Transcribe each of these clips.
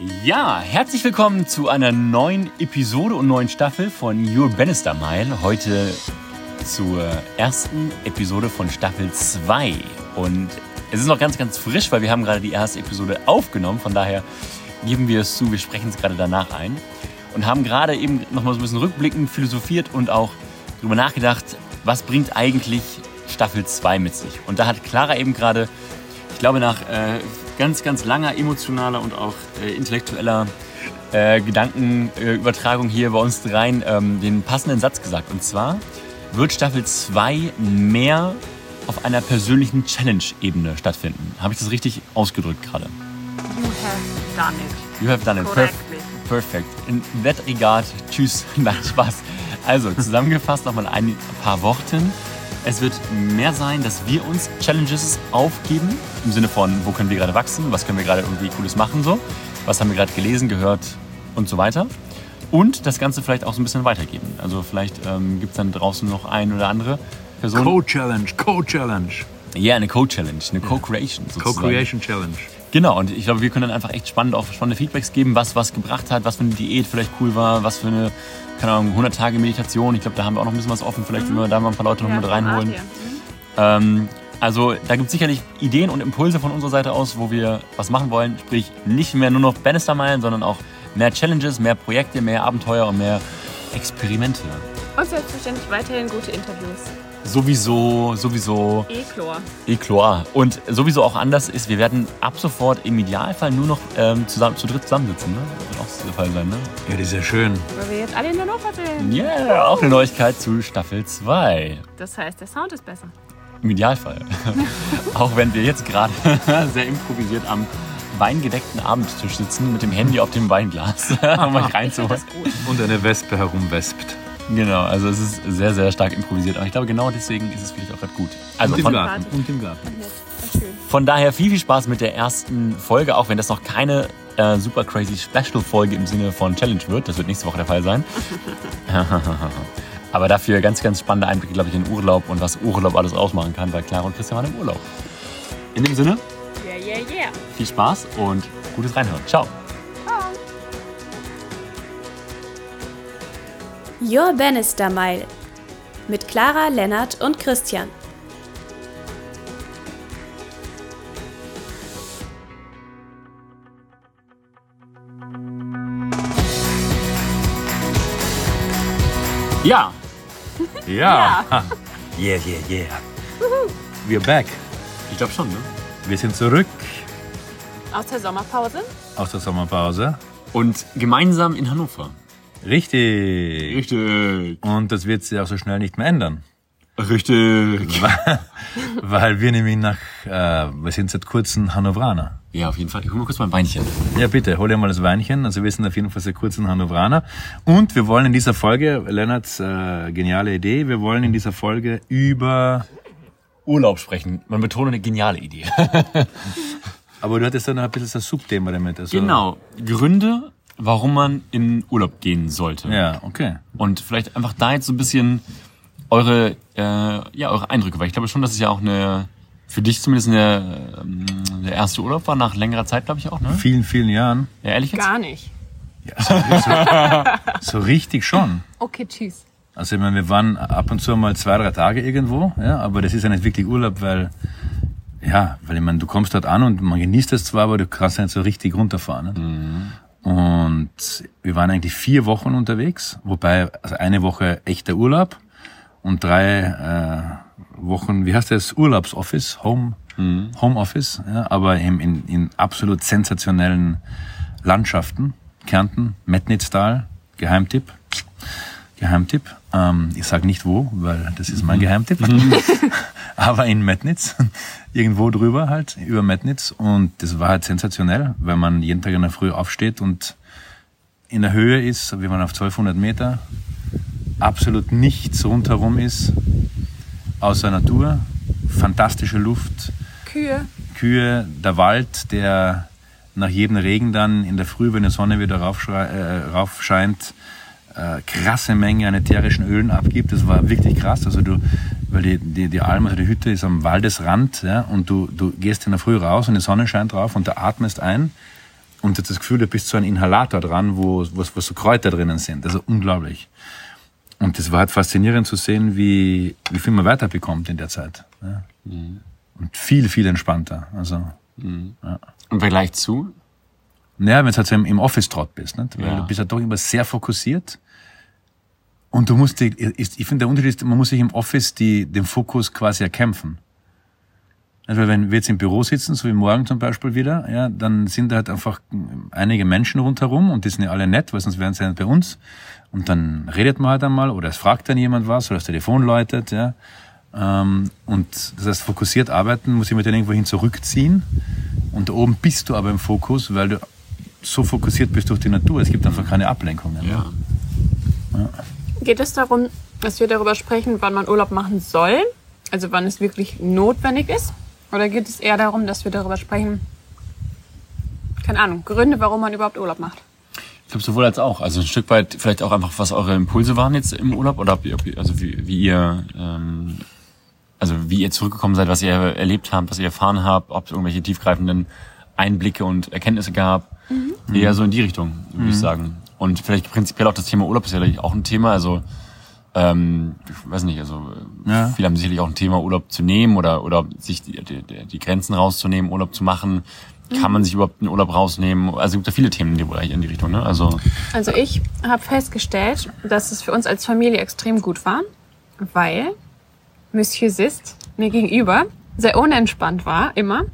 Ja, herzlich willkommen zu einer neuen Episode und neuen Staffel von Your Bannister Mile. Heute zur ersten Episode von Staffel 2. Und es ist noch ganz, ganz frisch, weil wir haben gerade die erste Episode aufgenommen. Von daher geben wir es zu, wir sprechen es gerade danach ein. Und haben gerade eben nochmal so ein bisschen rückblickend philosophiert und auch darüber nachgedacht, was bringt eigentlich Staffel 2 mit sich. Und da hat Clara eben gerade, ich glaube nach äh, ganz, ganz langer emotionaler und auch äh, intellektueller äh, Gedankenübertragung hier bei uns dreien ähm, den passenden Satz gesagt. Und zwar wird Staffel 2 mehr auf einer persönlichen Challenge-Ebene stattfinden. Habe ich das richtig ausgedrückt gerade? You have done it. You have done it. Correctly. Perfect. In that regard, tschüss. Nein, Spaß. Also, zusammengefasst nochmal ein paar Worten. Es wird mehr sein, dass wir uns Challenges aufgeben. Im Sinne von, wo können wir gerade wachsen? Was können wir gerade irgendwie Cooles machen? So? Was haben wir gerade gelesen, gehört und so weiter. Und das Ganze vielleicht auch so ein bisschen weitergeben. Also vielleicht ähm, gibt es dann draußen noch ein oder andere Person. Co-Challenge, Co-Challenge, Ja, eine Co-Challenge, eine Co-Creation. Co-Creation Challenge. Genau, und ich glaube, wir können dann einfach echt spannend auch spannende Feedbacks geben, was was gebracht hat, was für eine Diät vielleicht cool war, was für eine, keine Ahnung, 100 Tage Meditation. Ich glaube, da haben wir auch noch ein bisschen was offen. Vielleicht, wenn wir da mal ein paar Leute noch Ja, mit reinholen. Hier. Ähm, also da gibt es sicherlich Ideen und Impulse von unserer Seite aus, wo wir was machen wollen. Sprich, nicht mehr nur noch Bannister-Meilen, sondern auch mehr Challenges, mehr Projekte, mehr Abenteuer und mehr Experimente. Und selbstverständlich weiterhin gute Interviews. Sowieso, sowieso E-Chlor. Ecloir. Und sowieso auch anders ist, wir werden ab sofort im Idealfall nur noch ähm, zusammen, zu dritt zusammensitzen. Ne? Das wird auch der Fall sein, ne? Ja, das ist ja schön. Weil wir jetzt alle in Hannover sind. Ja, yeah, auch eine Neuigkeit zu Staffel 2. Das heißt, der Sound ist besser. Im Idealfall. auch wenn wir jetzt gerade sehr improvisiert am weingedeckten Abendtisch sitzen mit dem Handy auf dem Weinglas, um euch reinzuholen. Und eine Wespe herumwespt. Genau, also es ist sehr, sehr stark improvisiert. Aber ich glaube, genau deswegen ist es vielleicht auch gerade gut. Also Und im von, Garten. Und im Garten. Nett. Sehr schön. Von daher viel, viel Spaß mit der ersten Folge, auch wenn das noch keine äh, super crazy Special-Folge im Sinne von Challenge wird. Das wird nächste Woche der Fall sein. Aber dafür ganz, ganz spannende Einblicke, glaube ich, in Urlaub und was Urlaub alles ausmachen kann, weil Clara und Christian waren im Urlaub. In dem Sinne, Yeah, yeah, yeah. viel Spaß und gutes Reinhören. Ciao. Your Bannister Mile mit Clara, Lennart und Christian. Ja, Ja. Yeah, yeah, yeah. We're back. ich glaube schon, ne? Wir sind zurück Aus der Sommerpause. aus der Sommerpause. Und gemeinsam in Hannover. Richtig. Richtig. Und das wird sich auch so schnell nicht mehr ändern. Richtig. Weil wir nämlich nach, äh, wir sind seit kurzem Hannoveraner. Ja, auf jeden Fall. Ich hol mal kurz mein Beinchen. Ja, bitte, hol dir mal das Weinchen. Also wir sind auf jeden Fall seit kurzem Hannoveraner. Und wir wollen in dieser Folge, Lennarts äh, geniale Idee, wir wollen in dieser Folge über... Urlaub sprechen. Man betone eine geniale Idee. Aber du hattest dann noch ein bisschen das Subthema damit. Also, Genau. Gründe, warum man in Urlaub gehen sollte. Ja, okay. Und vielleicht einfach da jetzt so ein bisschen eure, äh, ja, eure Eindrücke, weil ich glaube schon, dass es ja auch eine, für dich zumindest eine, ähm, der erste Urlaub war, nach längerer Zeit, glaube ich auch, ne? Vielen, vielen Jahren. Ja, ehrlich jetzt? Gar nicht. So richtig schon. Okay, tschüss. Also ich meine, wir waren ab und zu mal zwei, drei Tage irgendwo, ja, aber das ist ja nicht wirklich Urlaub, weil, ja, weil ich meine, du kommst dort an und man genießt es zwar, aber du kannst ja nicht so richtig runterfahren. Nicht? Und wir waren eigentlich vier Wochen unterwegs, wobei also eine Woche echter Urlaub und drei äh, Wochen, wie heißt das, Urlaubsoffice, Home, Homeoffice, ja, aber in, in, in absolut sensationellen Landschaften. Kärnten, Metnitztal, Geheimtipp. Geheimtipp. Ähm, ich sage nicht wo, weil das ist mein Geheimtipp. Aber in Metnitz, irgendwo drüber halt, über Metnitz. Und das war halt sensationell, weil man jeden Tag in der Früh aufsteht und in der Höhe ist, wir waren auf 1200 Meter, absolut nichts rundherum ist, außer Natur, fantastische Luft, Kühe. Kühe, der Wald, der nach jedem Regen dann in der Früh, wenn die Sonne wieder äh, raufscheint, äh, krasse Menge an ätherischen Ölen abgibt. Das war wirklich krass. Also du, weil die, die, die Alm, also die Hütte ist am Waldesrand, ja, und du, du gehst in der Früh raus und die Sonne scheint drauf und du atmest ein und du hast das Gefühl, du bist so ein Inhalator dran, wo, wo, wo so Kräuter drinnen sind. Also unglaublich. Und das war halt faszinierend zu sehen, wie, wie viel man weiterbekommt in der Zeit. Ja. Und viel, viel entspannter. Also, Im Vergleich zu? naja, wenn du halt so im, im Office-Trott bist, nicht? weil Ja. du bist halt doch immer sehr fokussiert. Und du musst, ist, ich finde, der Unterschied ist, man muss sich im Office die, den Fokus quasi erkämpfen. Also wenn wir jetzt im Büro sitzen, so wie morgen zum Beispiel wieder, ja, dann sind da halt einfach einige Menschen rundherum und die sind ja alle nett, weil sonst wären sie ja nicht bei uns. Und dann redet man halt einmal oder es fragt dann jemand was oder das Telefon läutet, ja. Ähm, und das heißt, fokussiert arbeiten muss ich mir dann irgendwo hin zurückziehen. Und da oben bist du aber im Fokus, weil du so fokussiert bist durch die Natur. Es gibt einfach keine Ablenkungen. Ja. Geht es darum, dass wir darüber sprechen, wann man Urlaub machen soll? Also wann es wirklich notwendig ist? Oder geht es eher darum, dass wir darüber sprechen, keine Ahnung, Gründe, warum man überhaupt Urlaub macht? Ich glaube sowohl als auch. Also ein Stück weit vielleicht auch einfach, was eure Impulse waren jetzt im Urlaub oder ob ihr, also wie, wie ihr ähm, also wie ihr zurückgekommen seid, was ihr erlebt habt, was ihr erfahren habt, ob es irgendwelche tiefgreifenden Einblicke und Erkenntnisse gab. Eher so in die Richtung, würde ich sagen. Und vielleicht prinzipiell auch das Thema Urlaub ist ja sicherlich auch ein Thema. Also ähm, ich weiß nicht, also Ja. viele haben sicherlich auch ein Thema, Urlaub zu nehmen oder oder sich die, die, die Grenzen rauszunehmen, Urlaub zu machen. Kann man sich überhaupt einen Urlaub rausnehmen? Also es gibt ja viele Themen in die, Bereich- in die Richtung. Ne? Also Also ich habe festgestellt, dass es für uns als Familie extrem gut war, weil Monsieur Sist mir gegenüber sehr unentspannt war, immer.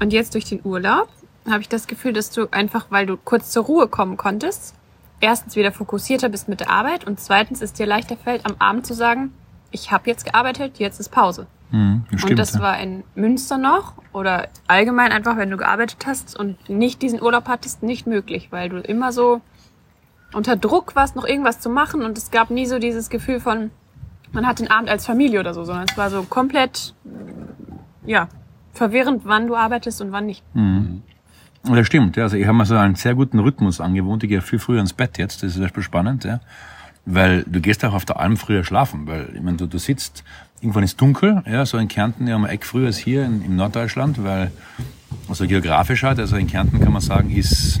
Und jetzt durch den Urlaub habe ich das Gefühl, dass du einfach, weil du kurz zur Ruhe kommen konntest, erstens wieder fokussierter bist mit der Arbeit und zweitens es dir leichter fällt, am Abend zu sagen, ich habe jetzt gearbeitet, jetzt ist Pause. Mhm, stimmt, und das ja. war in Münster noch oder allgemein einfach, wenn du gearbeitet hast und nicht diesen Urlaub hattest, nicht möglich, weil du immer so unter Druck warst, noch irgendwas zu machen und es gab nie so dieses Gefühl von, man hat den Abend als Familie oder so, sondern es war so komplett, ja, verwirrend, wann du arbeitest und wann nicht. Und Das stimmt, ja. Also ich habe mir so einen sehr guten Rhythmus angewohnt. Ich gehe viel früher ins Bett jetzt. Das ist zum Beispiel spannend, ja. Weil du gehst auch auf der Alm früher schlafen, weil ich meine, du, du sitzt, irgendwann ist dunkel, ja, so in Kärnten ja um ein Eck früher als hier in, in Norddeutschland, weil also geografisch halt, also in Kärnten kann man sagen, ist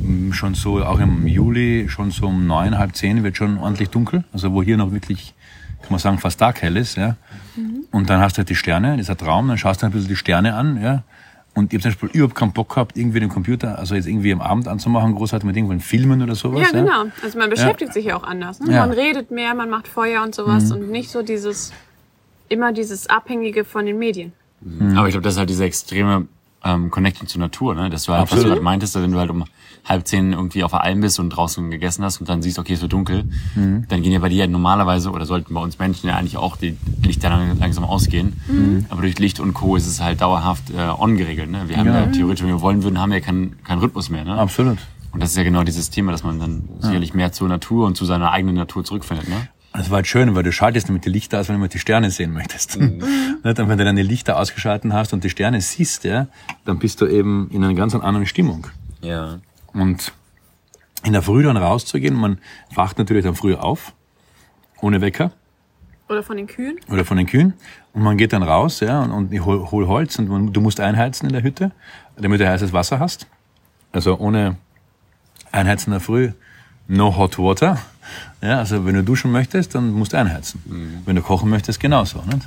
mm, schon so, auch im Juli, schon so um neun, halb zehn wird schon ordentlich dunkel. Also wo hier noch wirklich, kann man sagen, fast taghell ist, ja. Und dann hast du halt die Sterne, dieser Traum, dann schaust du ein bisschen die Sterne an, ja. Und ich habe zum Beispiel überhaupt keinen Bock gehabt, irgendwie den Computer, also jetzt irgendwie am Abend anzumachen, großartig mit irgendwelchen Filmen oder sowas. Ja, genau. Also man beschäftigt sich ja auch anders. Ne? Ja. Mhm. Man redet mehr, man macht Feuer und sowas und nicht so dieses, immer dieses Abhängige von den Medien. Aber ich glaube, das ist halt diese extreme ähm, Connection zur Natur, ne? Dass du halt, was du Absolut. halt meintest, wenn du halt um halb zehn irgendwie auf der Alm bist und draußen gegessen hast und dann siehst, okay, es wird dunkel, Mhm. dann gehen ja bei dir normalerweise, oder sollten bei uns Menschen ja eigentlich auch die Lichter lang- langsam ausgehen. Mhm. Aber durch Licht und Co. ist es halt dauerhaft äh, on geregelt, ne? Wir haben ja, theoretisch, wenn wir wollen würden, haben wir ja keinen keinen Rhythmus mehr, ne? Absolut. Und das ist ja genau dieses Thema, dass man dann sicherlich mehr zur Natur und zu seiner eigenen Natur zurückfindet, ne? Das war halt schön, weil du schaltest damit die Lichter aus, wenn du mal die Sterne sehen möchtest. Nicht? Und wenn du dann die Lichter ausgeschalten hast und die Sterne siehst, ja, dann bist du eben in einer ganz anderen Stimmung. Ja. Und in der Früh dann rauszugehen, man wacht natürlich dann früher auf, ohne Wecker Oder von den Kühen. oder von den Kühen. Und man geht dann raus, ja, und, und ich hol, hol Holz und man, du musst einheizen in der Hütte, damit du heißes Wasser hast. Also ohne Einheizen in der Früh, no hot water. Ja, also wenn du duschen möchtest, dann musst du einheizen. Wenn du kochen möchtest, genauso. Nicht?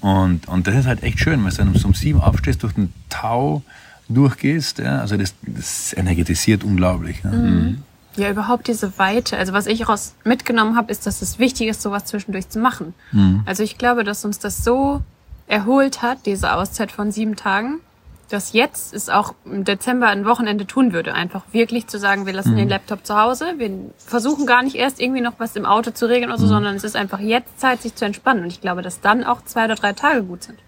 Und, und das ist halt echt schön, wenn du dann um sieben aufstehst, durch den Tau durchgehst. Ja, also das, das energetisiert unglaublich. Ne? Ja, überhaupt diese Weite. Also was ich raus mitgenommen habe, ist, dass es wichtig ist, sowas zwischendurch zu machen. Also ich glaube, dass uns das so erholt hat, diese Auszeit von sieben Tagen, dass jetzt es auch im Dezember ein Wochenende tun würde. Einfach wirklich zu sagen, wir lassen den Laptop zu Hause, wir versuchen gar nicht erst irgendwie noch was im Auto zu regeln oder so, sondern es ist einfach jetzt Zeit, sich zu entspannen. Und ich glaube, dass dann auch zwei oder drei Tage gut sind.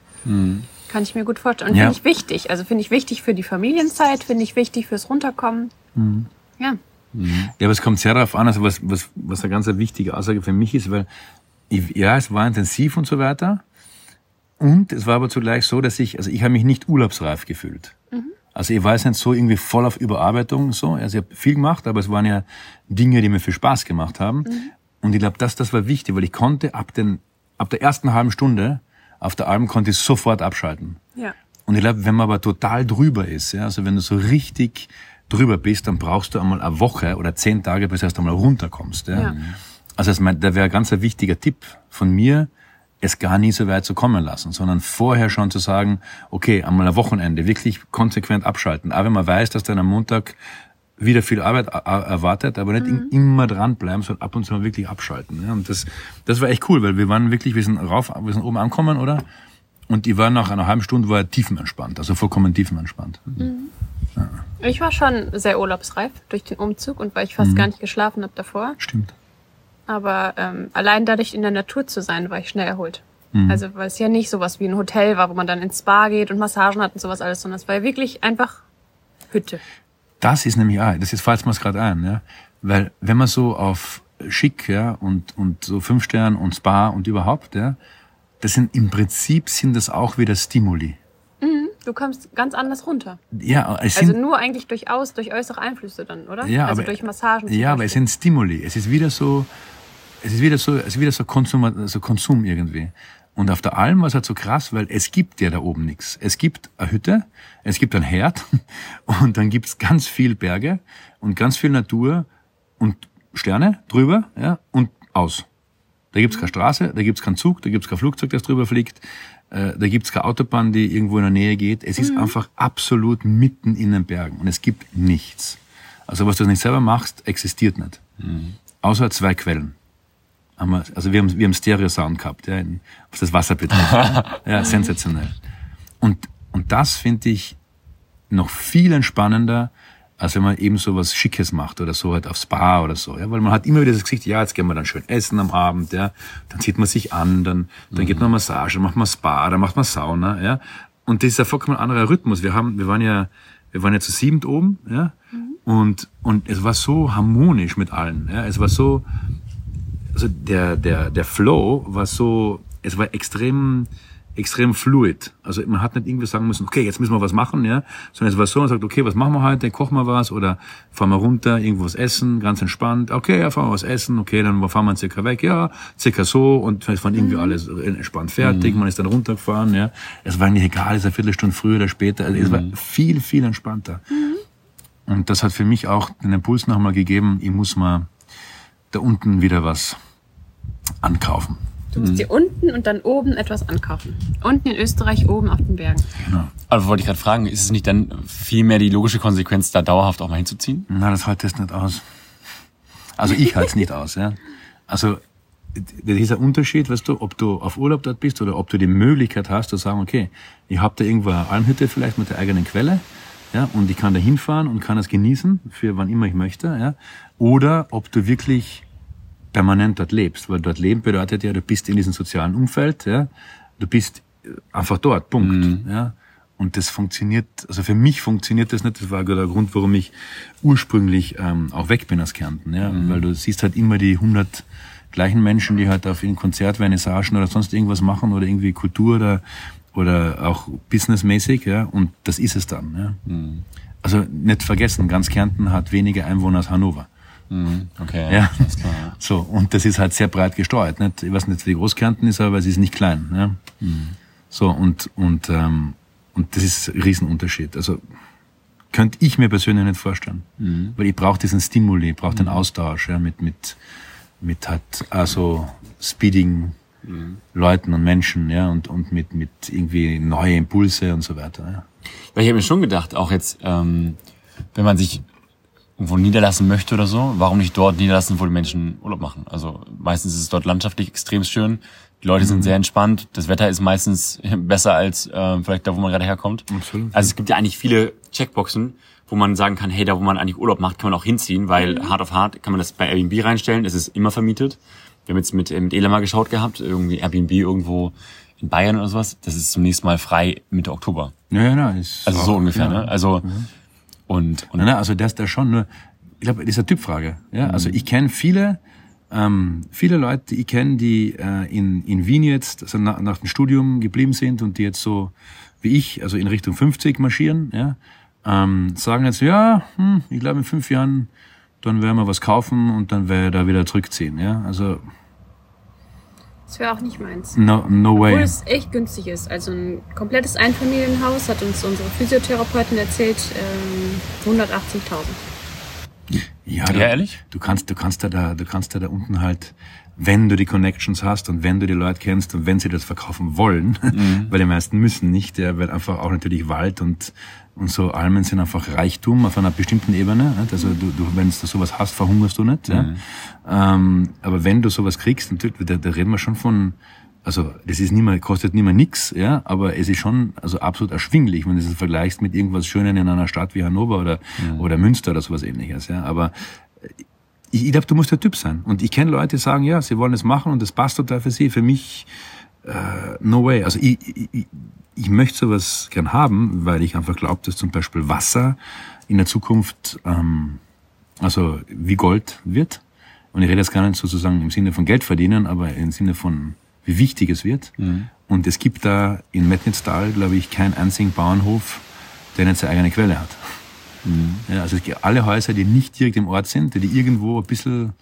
Kann ich mir gut vorstellen. Und Ja. finde ich wichtig. Also finde ich wichtig für die Familienzeit, finde ich wichtig fürs Runterkommen. Ja. Ja, aber es kommt sehr darauf an, also was, was, was eine ganz wichtige Aussage für mich ist, weil ich, ja, es war intensiv und so weiter. Und es war aber zugleich so, dass ich, also ich habe mich nicht urlaubsreif gefühlt. Also ich war jetzt nicht so irgendwie voll auf Überarbeitung so. Also ich habe viel gemacht, aber es waren ja Dinge, die mir viel Spaß gemacht haben. Und ich glaube, das, das war wichtig, weil ich konnte ab, den, ab der ersten halben Stunde auf der Alm konnte ich sofort abschalten. Ja. Und ich glaube, wenn man aber total drüber ist, ja, also wenn du so richtig drüber bist, dann brauchst du einmal eine Woche oder zehn Tage, bis du erst einmal runterkommst. Ja? Ja. Also das, mein, da wäre ganz ein wichtiger Tipp von mir, es gar nie so weit zu kommen lassen, sondern vorher schon zu sagen, okay, einmal ein Wochenende wirklich konsequent abschalten. Aber wenn man weiß, dass dann am Montag wieder viel Arbeit erwartet, aber nicht Mhm. immer dranbleiben, sondern ab und zu mal wirklich abschalten. Ja, und das, das war echt cool, weil wir waren wirklich, wir sind rauf, wir sind oben angekommen, oder? Und die waren nach einer halben Stunde war tiefenentspannt, also vollkommen tiefenentspannt. Ich war schon sehr urlaubsreif durch den Umzug und weil ich fast gar nicht geschlafen habe davor. Stimmt. Aber ähm, allein dadurch in der Natur zu sein, war ich schnell erholt. Also weil es ja nicht sowas wie ein Hotel war, wo man dann ins Spa geht und Massagen hat und sowas alles, sondern es war ja wirklich einfach Hütte. Das ist nämlich auch, das ist falls mir es gerade ein, ja, weil wenn man so auf schick, ja, und und so fünf Stern und Spa und überhaupt, ja, das sind im Prinzip sind das auch wieder Stimuli. Du kommst ganz anders runter. Ja, es Also sind nur eigentlich durch aus, durch äußere Einflüsse dann, oder? Ja, also aber- durch Massagen. Ja, aber es Beispiel. sind Stimuli. Es ist wieder so, es ist wieder so, es ist wieder so Konsum, so Konsum irgendwie. Und auf der Alm war es halt so krass, weil es gibt ja da oben nichts. Es gibt eine Hütte, es gibt einen Herd und dann gibt's ganz viel Berge und ganz viel Natur und Sterne drüber, ja, und aus. Da gibt's keine Straße, da gibt's keinen Zug, da gibt's kein Flugzeug, das drüber fliegt, äh, da gibt's keine Autobahn, die irgendwo in der Nähe geht. Es ist einfach absolut mitten in den Bergen und es gibt nichts. Also was du nicht selber machst, existiert nicht. Außer zwei Quellen. Haben wir, also wir haben, wir haben Stereo-Sound gehabt, ja, in, was das Wasser betrifft. ja, sensationell. Und, und das finde ich noch viel entspannender, als wenn man eben so was Schickes macht oder so halt aufs Spa oder so, ja, weil man hat immer wieder das Gesicht, ja, jetzt gehen wir dann schön essen am Abend, ja, dann zieht man sich an, dann, dann geht man Massage, dann macht man Spa, dann macht man Sauna, ja, und das ist ein vollkommen anderer Rhythmus. Wir haben, wir waren ja, wir waren ja zu siebend oben, ja, und, und es war so harmonisch mit allen, ja, es war so, also der, der, der Flow war so, es war extrem, extrem fluid. Also man hat nicht irgendwie sagen müssen, okay, jetzt müssen wir was machen, ja, sondern es war so, man sagt, okay, was machen wir heute, kochen wir was oder fahren wir runter, irgendwo was essen, ganz entspannt, okay, ja, fahren wir was essen, okay, dann fahren wir circa weg, ja, circa so. Und es waren irgendwie alles entspannt fertig, man ist dann runtergefahren, ja. Es war eigentlich egal, ist eine Viertelstunde früher oder später, also es war viel, viel entspannter. Und das hat für mich auch den Impuls nochmal gegeben, ich muss mal da unten wieder was ankaufen. Du musst dir unten und dann oben etwas ankaufen. Unten in Österreich, oben auf den Bergen. Aber wollte ich gerade fragen, ist es nicht dann viel mehr die logische Konsequenz, da dauerhaft auch mal hinzuziehen? Na, das hält das nicht aus. Also ich halte es nicht aus, ja. Also dieser Unterschied, weißt du, ob du auf Urlaub dort bist oder ob du die Möglichkeit hast zu sagen, okay, ich habe da irgendwo eine Almhütte vielleicht mit der eigenen Quelle, ja, und ich kann da hinfahren und kann es genießen, für wann immer ich möchte, ja. Oder ob du wirklich permanent dort lebst, weil dort leben bedeutet ja, du bist in diesem sozialen Umfeld, ja, du bist äh, einfach dort, Punkt, ja. Und das funktioniert, also für mich funktioniert das nicht. Das war der Grund, warum ich ursprünglich ähm, auch weg bin aus Kärnten, ja, weil du siehst halt immer die 100 gleichen Menschen, die halt auf in Konzert, Vernissagen oder sonst irgendwas machen oder irgendwie Kultur oder oder auch businessmäßig, ja, und das ist es dann, ja. Also nicht vergessen, ganz Kärnten hat weniger Einwohner als Hannover. Okay, Ja. klar. So, und das ist halt sehr breit gestreut. Nicht? Ich weiß nicht, wie groß Kärnten ist, aber es ist nicht klein. Ja? So, und, und, ähm, und das ist ein Riesenunterschied. Also könnte ich mir persönlich nicht vorstellen. Weil ich brauche diesen Stimuli, ich brauche den Austausch ja, mit, mit, mit halt also speedigen Leuten und Menschen, ja, und, und mit, mit irgendwie neue Impulse und so weiter. Ja. Weil ich habe mir schon gedacht, auch jetzt, ähm, wenn man sich irgendwo niederlassen möchte oder so, warum nicht dort niederlassen, wo die Menschen Urlaub machen? Also meistens ist es dort landschaftlich extrem schön, die Leute sind sehr entspannt, das Wetter ist meistens besser als äh, vielleicht da, wo man gerade herkommt. Absolut. Also es gibt ja eigentlich viele Checkboxen, wo man sagen kann, hey, da wo man eigentlich Urlaub macht, kann man auch hinziehen, weil hart auf hart kann man das bei Airbnb reinstellen, es ist immer vermietet. Wir haben jetzt mit, äh, mit Ela mal geschaut gehabt, irgendwie Airbnb irgendwo in Bayern oder sowas, das ist zunächst mal frei Mitte Oktober. Ja, ja, ist Also so ungefähr, ja. ne? Also und, und nein, also das ist da schon nur, ich glaube, das ist eine Typfrage. Ja? Also ich kenne viele, ähm, viele Leute, die ich kenne, die äh, in, in Wien jetzt also nach, nach dem Studium geblieben sind und die jetzt so wie ich, also in Richtung 50 marschieren, ja, ähm, sagen jetzt, ja, hm, ich glaube in fünf Jahren, dann werden wir was kaufen und dann werde ich da wieder zurückziehen. Ja? Also Das wäre auch nicht meins. No, no Obwohl way. es echt günstig ist. Also ein komplettes Einfamilienhaus hat uns unsere Physiotherapeutin erzählt, ähm, 180.000. Ja, Ja, du, ehrlich? Du kannst, du kannst da, da, du kannst da, da unten halt, wenn du die Connections hast und wenn du die Leute kennst und wenn sie das verkaufen wollen, weil die meisten müssen nicht, ja, weil einfach auch natürlich Wald und, und so Almen sind einfach Reichtum auf einer bestimmten Ebene. Nicht? Also du, du, wenn du sowas hast, verhungerst du nicht. Ja? Ähm, aber wenn du sowas kriegst, natürlich, da, da reden wir schon von, also das ist nicht mehr, kostet nicht mehr nix, ja, aber es ist schon also absolut erschwinglich, wenn du das vergleichst mit irgendwas Schönen in einer Stadt wie Hannover oder, oder Münster oder sowas ähnliches. Ja. Aber ich, ich glaube, du musst der Typ sein. Und ich kenne Leute, die sagen, ja, sie wollen es machen und das passt total für sie. Für mich, äh, no way. Also ich, ich, ich, ich möchte sowas gern haben, weil ich einfach glaube, dass zum Beispiel Wasser in der Zukunft ähm, also wie Gold wird. Und ich rede jetzt gar nicht sozusagen im Sinne von Geld verdienen, aber im Sinne von wie wichtig es wird. Und es gibt da in Metnitztal, glaube ich, keinen einzigen Bauernhof, der nicht seine eigene Quelle hat. Ja, also alle Häuser, die nicht direkt im Ort sind, die irgendwo ein bisschen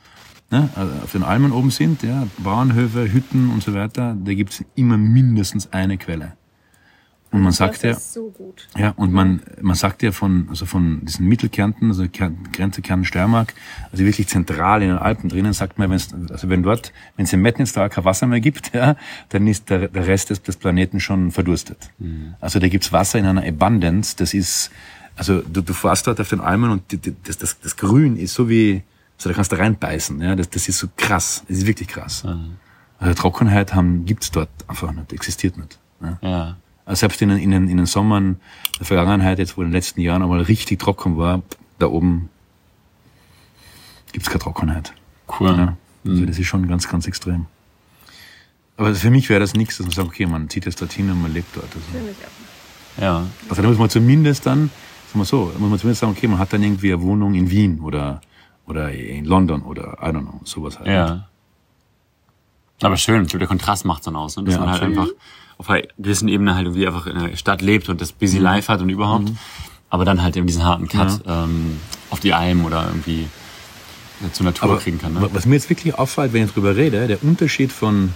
ne, auf den Almen oben sind, ja, Bauernhöfe, Hütten und so weiter, da gibt es immer mindestens eine Quelle. Und man sagt das ja, ist so gut. ja, und man, man sagt ja von, also von diesen Mittelkärnten, also Kärn- Grenze Kärnten-Steiermark, also wirklich zentral in den Alpen drinnen, sagt man, wenn's, also wenn dort, wenn es im Metnitztal kein Wasser mehr gibt, ja, dann ist der, der Rest des, des Planeten schon verdurstet. Also da gibt's Wasser in einer Abundance, das ist, also du, du fährst dort auf den Almen und die, die, das, das, das Grün ist so wie, also da kannst du reinbeißen, ja, das, das ist so krass, das ist wirklich krass. Also Trockenheit haben, gibt's dort einfach nicht, existiert nicht. Ja. Ja. Also selbst in, den- in, den- in den Sommern der Vergangenheit, jetzt wo in den letzten Jahren einmal richtig trocken war, da oben gibt's keine Trockenheit. Cool. Ja. Also das ist schon ganz, ganz extrem. Aber für mich wäre das nichts, dass man sagt, okay, man zieht jetzt dorthin und man lebt dort. Also, Für mich auch. Ja. also da muss man zumindest dann, sagen wir so, da muss man zumindest sagen, okay, man hat dann irgendwie eine Wohnung in Wien oder, oder in London oder I don't know, sowas halt. Ja. Aber schön, ich glaube, der Kontrast macht's dann aus, ne? dass Ja, man halt einfach auf einer gewissen Ebene halt irgendwie einfach in der Stadt lebt und das busy life hat und überhaupt. Aber dann halt eben diesen harten Cut ähm, auf die Alm oder irgendwie zur Natur Aber kriegen kann. Ne? wa- was mir jetzt wirklich auffällt, wenn ich drüber rede, der Unterschied von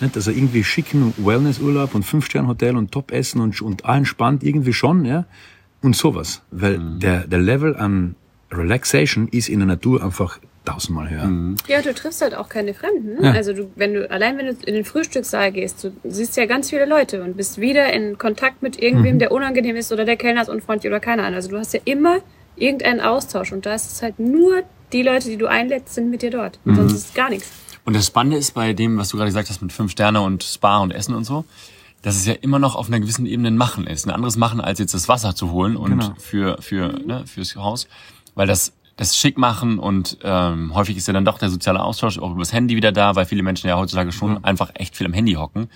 nicht, also irgendwie schicken Wellnessurlaub und Fünf-Sterne-Hotel und Top-Essen und, und ah, entspannt irgendwie schon, ja, und sowas. Weil der, der Level an Relaxation ist in der Natur einfach tausendmal höher. Ja, du triffst halt auch keine Fremden. Ja. Also du, wenn du, allein wenn du in den Frühstückssaal gehst, du siehst ja ganz viele Leute und bist wieder in Kontakt mit Mhm. irgendwem, der unangenehm ist oder der Kellner ist unfreundlich oder keine Ahnung. Also du hast ja immer irgendeinen Austausch und da ist es halt nur die Leute, die du einlädst, sind mit dir dort. Mhm. Sonst ist gar nichts. Und das Spannende ist bei dem, was du gerade gesagt hast mit fünf Sterne und Spa und Essen und so, dass es ja immer noch auf einer gewissen Ebene ein Machen ist. Ein anderes Machen, als jetzt das Wasser zu holen und Genau. für, für, ne, fürs Haus. Weil das, das schick machen und ähm, häufig ist ja dann doch der soziale Austausch auch übers Handy wieder da, weil viele Menschen ja heutzutage schon einfach echt viel am Handy hocken.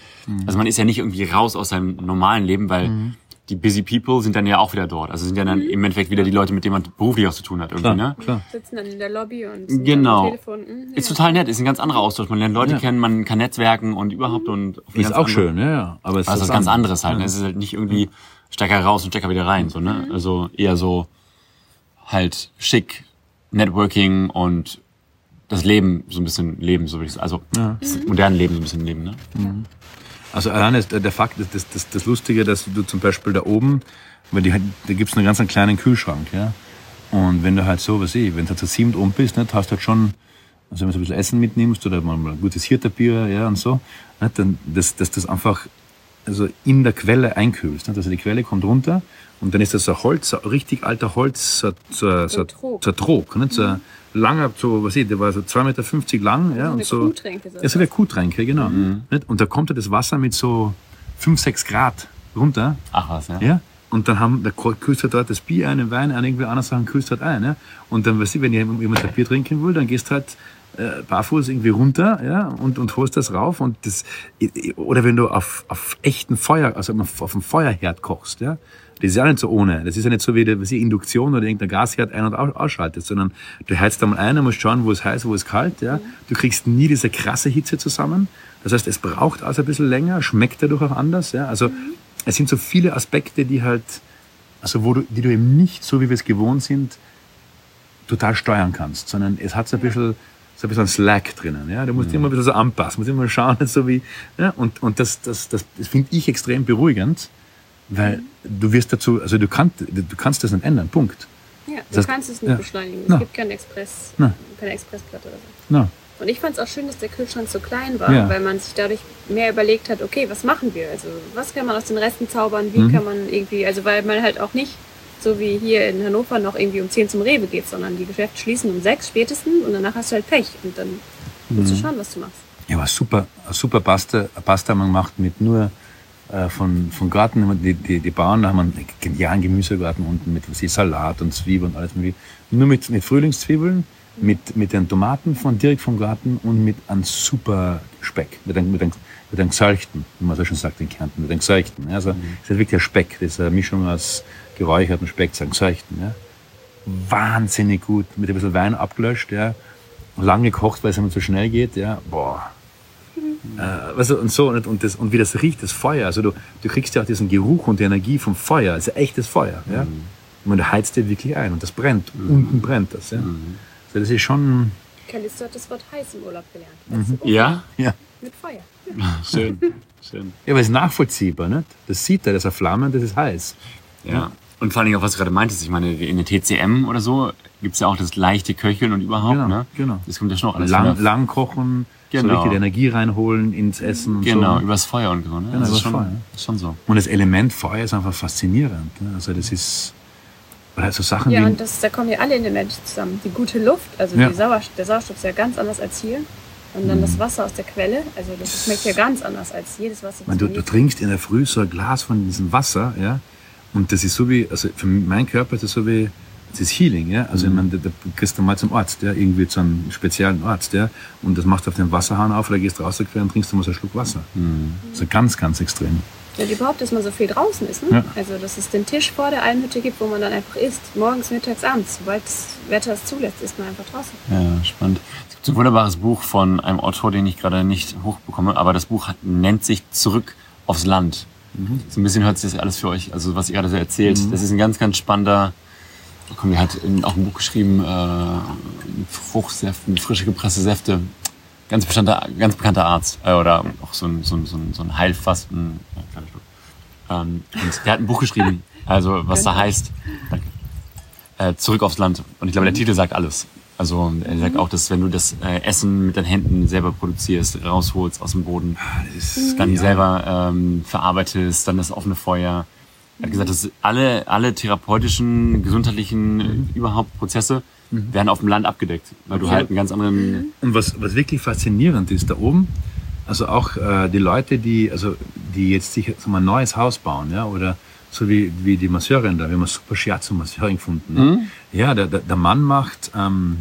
Also man ist ja nicht irgendwie raus aus seinem normalen Leben, weil die busy people sind dann ja auch wieder dort. Also sind ja dann im Endeffekt wieder die Leute, mit denen man beruflich auch zu tun hat irgendwie, ne? Klar. Sitzen dann in der Lobby und Genau. am Telefon. Mhm, Ist ja. total nett, ist ein ganz anderer Austausch. Man lernt Leute Ja. kennen, man kann netzwerken und überhaupt und Ist auch andere- schön, ja, ja. Aber es Also ist was ganz anderes halt. Ne? Es ist halt nicht irgendwie Stecker raus und Stecker wieder rein, so, ne? Also eher so halt schick, Networking und das Leben so ein bisschen leben, so würde ich sagen. Also das moderne Leben so ein bisschen leben, ne? Also allein ist der Fakt, das, das, das, das Lustige, dass du zum Beispiel da oben, weil die, da gibt's einen ganz einen kleinen Kühlschrank, ja. Und wenn du halt so, was ich, wenn du halt zu siebt oben bist, nicht, hast du halt schon, also wenn du so ein bisschen Essen mitnimmst oder mal mal ein gutes Hirterbier, ja, und so, nicht, dann, dass, dass das einfach, also in der Quelle einkühlst, nicht? Also die Quelle kommt runter und dann ist das so Holz, so richtig alter Holz, so, so, so, ein Trog. so ein Trog, nicht? So ein langer, so, was ich, der war so 2,50 Meter lang, ja, und so. Kuhtränke, so Ja, so wie Kuhtränke, genau. Nicht? Und da kommt ja das Wasser mit so 5, 6 Grad runter, Ach was, ja. ja. Und dann haben, da kühlst du dort das Bier ein, den Wein ein, irgendwie andere Sachen kühlst du halt ein, ja. Und dann, weißt du, wenn jemand ein Bier trinken will, dann gehst du halt äh, barfuß irgendwie runter, ja, und, und holst das rauf und das, oder wenn du auf, auf echten Feuer, also auf dem Feuerherd kochst, ja. Das ist ja nicht so ohne. Das ist ja nicht so wie die, was ich, Induktion oder irgendein Gasherd ein- und au- ausschaltest, sondern du heizt einmal ein, und musst schauen, wo es heiß, wo es kalt, ja. Du kriegst nie diese krasse Hitze zusammen. Das heißt, es braucht also ein bisschen länger, schmeckt dadurch auch anders, ja. Also, es sind so viele Aspekte, die halt, also wo du, die du eben nicht, so wie wir es gewohnt sind, total steuern kannst, sondern es hat so ein bisschen, so ein bisschen Slack drinnen. Ja? Du musst immer ein bisschen so anpassen, musst immer schauen, so wie, ja? und, und das, das, das, das finde ich extrem beruhigend, weil du wirst dazu, also du kannst, du kannst das nicht ändern, Punkt. Ja, du Das heißt- kannst es nicht ja. beschleunigen. Es Na. gibt keinen Express, Na. keine Expressplatte oder so. Na, Und ich fand es auch schön, dass der Kühlschrank so klein war, Ja. weil man sich dadurch mehr überlegt hat, okay, was machen wir? Also was kann man aus den Resten zaubern? Wie Mhm. kann man irgendwie, also weil man halt auch nicht so wie hier in Hannover noch irgendwie um 10 zum Rewe geht, sondern die Geschäfte schließen um 6 spätestens und danach hast du halt Pech und dann musst Mhm. du schauen, was du machst. Ja, aber super, super Pasta, Pasta man macht mit nur äh, von, von Garten. Die, die, die Bauern da haben einen genialen Gemüsegarten unten mit was ich, Salat und Zwiebeln und alles mögliche. Nur mit, mit Frühlingszwiebeln, mit, mit den Tomaten von direkt vom Garten und mit einem super Speck, mit einem, mit einem, mit einem Gesalchten, wie man so schon sagt in Kärnten, mit einem Gesalchten. Also, das ist wirklich ein Speck, das ist eine Mischung aus geräuchertem Speck, so ein Gesalchten. Ja. Wahnsinnig gut, mit ein bisschen Wein abgelöscht, ja. Lange gekocht, weil es immer zu schnell geht, ja. Boah. Äh, weißt du, und so, und, und, das, und wie das riecht, das Feuer. Also du, du kriegst ja auch diesen Geruch und die Energie vom Feuer. Es ist echtes Feuer. Ja? Und man heizt dir wirklich ein und das brennt. Unten brennt das. Ja? Also das ist schon. Callisto hat das Wort heiß im Urlaub gelernt. Mhm. Also, oh, Ja? Ja. Mit Feuer. Schön. Schön. Ja, aber es ist nachvollziehbar, nicht? Das sieht er, das ist eine Flamme, das ist heiß. Ja. Und vor allen Dingen auch, was du gerade meintest, ich meine, in der TCM oder so gibt es ja auch das leichte Köcheln und überhaupt, Genau, ne? genau. Das kommt ja schon auch alles Lang, lang kochen, so Genau. richtig die Energie reinholen ins Essen und Genau, so. übers Feuer und so, ne? Genau, das ist übers schon, Feuer. ist schon so. Und das Element Feuer ist einfach faszinierend. Ne? Also das ist. Oder so Sachen Ja, wie. und das, da kommen ja alle Elemente zusammen. Die gute Luft, also Ja. die Sauerstoff, der Sauerstoff ist ja ganz anders als hier. Und dann Mhm. das Wasser aus der Quelle, also das schmeckt ja ganz anders als jedes Wasser. Du, man du hier- trinkst in der Früh so ein Glas von diesem Wasser, ja, und das ist so wie, also für meinen Körper ist das so wie, das ist Healing, ja. Also ich meine, da, da gehst du mal zum Arzt, ja, irgendwie zu einem speziellen Arzt, ja, und das machst du auf den Wasserhahn auf, oder gehst raus und trinkst du mal so einen Schluck Wasser. So ganz, ganz extrem. Ja, überhaupt, dass man so viel draußen ist. Ne? Ja. Also, dass es den Tisch vor der Almhütte gibt, wo man dann einfach isst. Morgens, mittags, abends. Sobald das Wetter es zulässt, isst man einfach draußen. Ja, spannend. Es gibt so ein wunderbares Buch von einem Autor, den ich gerade nicht hochbekomme, aber das Buch hat, nennt sich Zurück aufs Land. So ein bisschen hört sich das alles für euch, also was ihr gerade so erzählt. Das ist ein ganz, ganz spannender, komm, der hat auch ein Buch geschrieben, äh, Fruchtsäfte, frische gepresste Säfte. Ganz bekannter, ganz bekannter Arzt. Äh, oder auch so ein, so ein, so ein, so ein Heilfasten. Ja. Ähm, und der hat ein Buch geschrieben, also was da heißt, danke, äh, Zurück aufs Land. Und ich glaube, der Titel sagt alles. Also er sagt auch, dass wenn du das äh, Essen mit deinen Händen selber produzierst, rausholst aus dem Boden, Das ist, dann selber ähm, verarbeitest, dann das offene Feuer. Er hat gesagt, dass alle, alle therapeutischen, gesundheitlichen äh, überhaupt Prozesse werden auf dem Land abgedeckt, weil du halt einen ganz anderen Und was, was wirklich faszinierend ist, da oben, also auch äh, die Leute, die, also, die jetzt sich so mal ein neues Haus bauen, ja, oder so wie, wie die Masseurin da, wir haben eine super Shiatsu Masseurin gefunden. Ne? Ja, der, der, der Mann macht, ähm,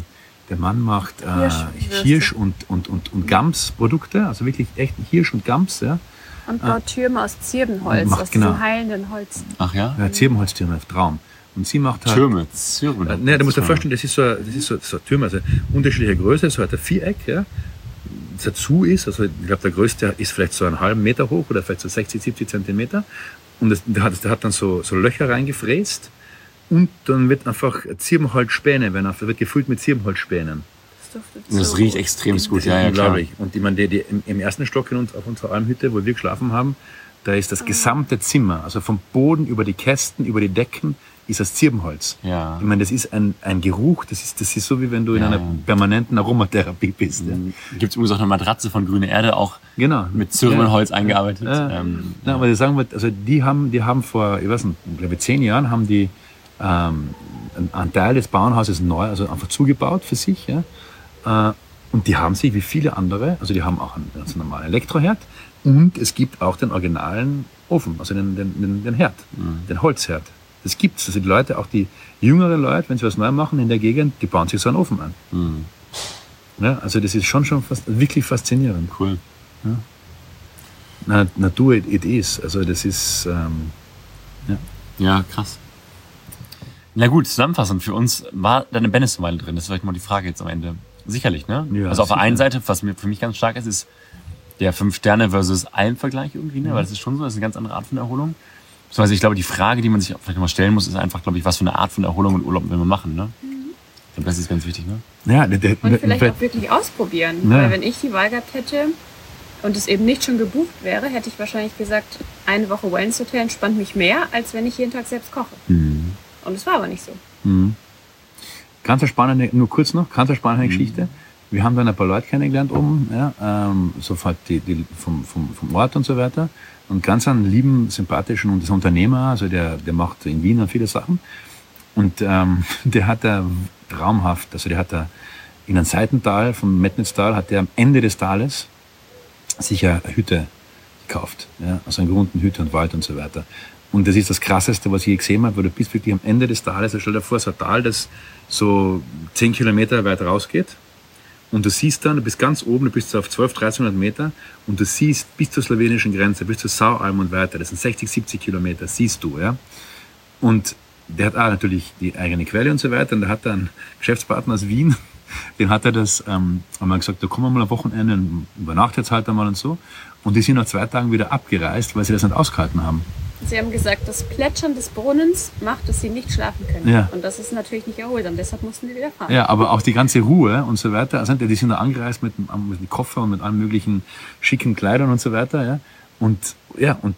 der Mann macht äh, Hirschwürste. Hirsch und, und, und, und Gams-Produkte, also wirklich echt Hirsch und Gams, ja. Und baut Türme aus Zirbenholz, Macht aus genau. diesem heilenden Holz. Ach ja? ja Zirbenholztürme, Traum. Und sie macht halt, Türme, Zirben. Äh, Nee, du musst dir vorstellen, das ist so, das ist so, so ein Turm, also unterschiedliche Größe, so hat ein Viereck, ja, das zu ist, also ich glaube, der größte ist vielleicht so einen halben Meter hoch oder vielleicht so 60, 70 Zentimeter. Und das, der, hat, der hat dann so, so Löcher reingefräst und dann wird einfach Zirbenholzspäne, werden auf- wird gefüllt mit Zirbenholzspänen. Und das riecht extrem gut, ja, ja, klar. Und ich meine, die, die, im, im ersten Stock in uns, auf unserer Almhütte, wo wir geschlafen haben, da ist das gesamte Zimmer, also vom Boden über die Kästen, über die Decken, ist das Zirbenholz. Ja. Ich meine, das ist ein, ein Geruch, das ist, das ist so, wie wenn du in Ja, einer ja. permanenten Aromatherapie bist. Ja. Gibt es übrigens auch eine Matratze von Grüne Erde, auch Genau. mit Zirbenholz Ja. eingearbeitet. Ja. Ähm, Na, aber ich sagen wir, also die haben, die haben vor, ich weiß nicht, ich glaube zehn Jahren haben die ähm, einen- Teil des Bauernhauses neu, also einfach zugebaut für sich. Ja. Äh, und die haben sich wie viele andere, also die haben auch einen ganz normalen Elektroherd und es gibt auch den originalen Ofen, also den, den, den, den Herd, den Holzherd. Das gibt's. Also die Leute, auch die jüngeren Leute, wenn sie was neu machen in der Gegend, die bauen sich so einen Ofen an. Ja, also das ist schon schon fast, wirklich faszinierend. cool. Na, Natur it, it is. Also das ist ähm, Ja, krass. Na gut, zusammenfassend für uns war deine Bennis-Weile drin. Das ist vielleicht mal die Frage jetzt am Ende. Sicherlich, ne? Ja, also auf der einen. Seite, was mir für mich ganz stark ist, ist der Fünf-Sterne versus Alm-Vergleich irgendwie, ne? Weil das ist schon so, das ist eine ganz andere Art von Erholung. Beziehungsweise ich glaube, die Frage, die man sich vielleicht mal stellen muss, ist einfach, glaube ich, was für eine Art von Erholung und Urlaub will man machen, ne? glaube, das ist ganz wichtig, ne? Ja, der, der, Und vielleicht auch wirklich ausprobieren. Ja. Weil wenn ich die Wahl gehabt hätte und es eben nicht schon gebucht wäre, hätte ich wahrscheinlich gesagt, eine Woche Wellness Hotel entspannt mich mehr, als wenn ich jeden Tag selbst koche. Mhm. Und es war aber nicht so. Ganz eine spannende, nur kurz noch, ganz eine spannende Geschichte. Wir haben dann ein paar Leute kennengelernt oben, ja, ähm, sofort die, die vom, vom, vom Ort und so weiter. Und ganz einen lieben, sympathischen und das Unternehmer, also der, der macht in Wien viele Sachen. Und ähm, der hat da traumhaft, also der hat da in einem Seitental vom Metnitztal, hat der am Ende des Tales sich eine Hütte gekauft. Ja? Also einen runden Hütte und Wald und so weiter. Und das ist das Krasseste, was ich je gesehen habe, weil du bist wirklich am Ende des Tales. Also stell dir vor, so ein Tal, das so 10 Kilometer weit rausgeht. Und du siehst dann, du bist ganz oben, du bist auf 12, 1300 Meter und du siehst bis zur slowenischen Grenze, bis zur Saualm und weiter, das sind 60, 70 Kilometer, siehst du, ja. Und der hat auch natürlich die eigene Quelle und so weiter. Und da hat er einen Geschäftspartner aus Wien, den hat er das, ähm, haben wir gesagt, da kommen wir mal am Wochenende und übernachtet jetzt halt einmal und so. Und die sind nach zwei Tagen wieder abgereist, weil sie das nicht ausgehalten haben. Sie haben gesagt, das Plätschern des Brunnens macht, dass sie nicht schlafen können. Ja. Und das ist natürlich nicht erholsam. Deshalb mussten sie wieder fahren. Ja, aber auch die ganze Ruhe und so weiter. Also die sind da angereist mit, mit dem Koffer und mit allen möglichen schicken Kleidern und so weiter. Ja. Und ja, und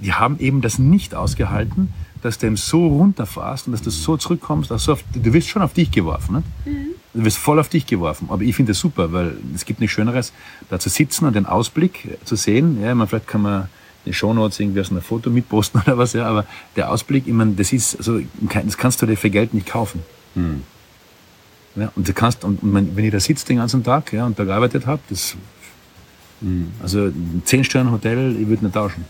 die haben eben das nicht ausgehalten, dass du eben so runterfährst und dass du so zurückkommst. Also auf, du wirst schon auf dich geworfen. Nicht? Du wirst voll auf dich geworfen. Aber ich finde das super, weil es gibt nichts Schöneres, da zu sitzen und den Ausblick zu sehen. Ja, man, vielleicht kann man den Shownotes irgendwie aus einem Foto mitposten oder was, ja, aber der Ausblick, ich meine, das ist, also, das kannst du dir für Geld nicht kaufen. Ja, und du kannst, und wenn wenn ich da sitze den ganzen Tag, ja, und da gearbeitet habe, das, also, ein 10 Sterne Hotel, ich würde nicht tauschen.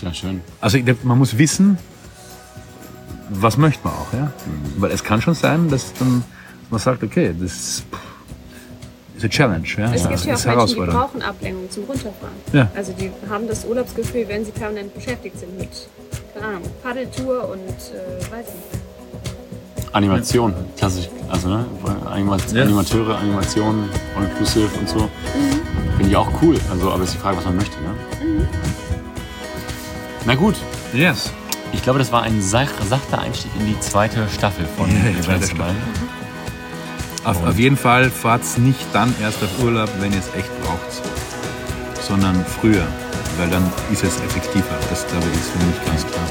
Ja, schön. Also, man muss wissen, was möchte man auch, ja. Weil es kann schon sein, dass dann man sagt, okay, das ist, ist eine Challenge, ja. Es ja, gibt ja ist auch Menschen, die brauchen Ablenkung zum Runterfahren. Ja. Also die haben das Urlaubsgefühl, wenn sie permanent beschäftigt sind mit, keine Ahnung, Paddeltour und äh, weiß ich nicht. Animation, klassisch. Also, ne? Ja. Animateure, Animation, All-Inclusive und so. Finde ich auch cool. Also, aber ist die Frage, was man möchte, ne? Na gut, Yes. ich glaube, das war ein sach sachter Einstieg in die zweite Staffel von Ja, Mile. Auf, auf jeden Fall fahrt's nicht dann erst auf Urlaub, wenn ihr es echt braucht, sondern früher, weil dann ist es effektiver. Das glaube ich ist für mich ganz klar.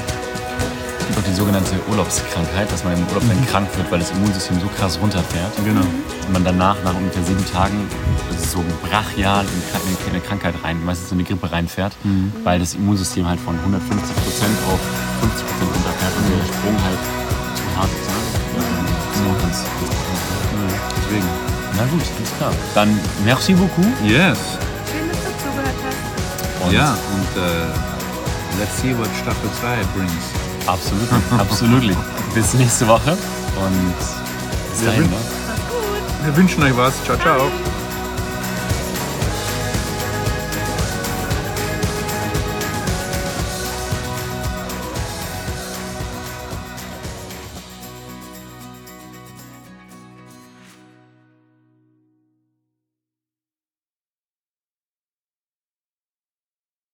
Es gibt auch die sogenannte Urlaubskrankheit, dass man im Urlaub dann krank wird, weil das Immunsystem so krass runterfährt. Genau. Und man danach, nach ungefähr sieben Tagen, das ist so brachial in eine Krankheit rein, meistens so eine Grippe reinfährt, weil das Immunsystem halt von 150 Prozent auf 50 Prozent runterfährt und der Sprung halt zu hart ist. Das ganz Deswegen. Na gut, alles klar. Dann merci beaucoup. Yes. Schön, dass du zugehört hast. Und Ja, und äh, let's see what Staffel 2 brings. Absolut, absolut. Bis nächste Woche und bis dahin. Ne? Wir wünschen euch was. Ciao, ciao.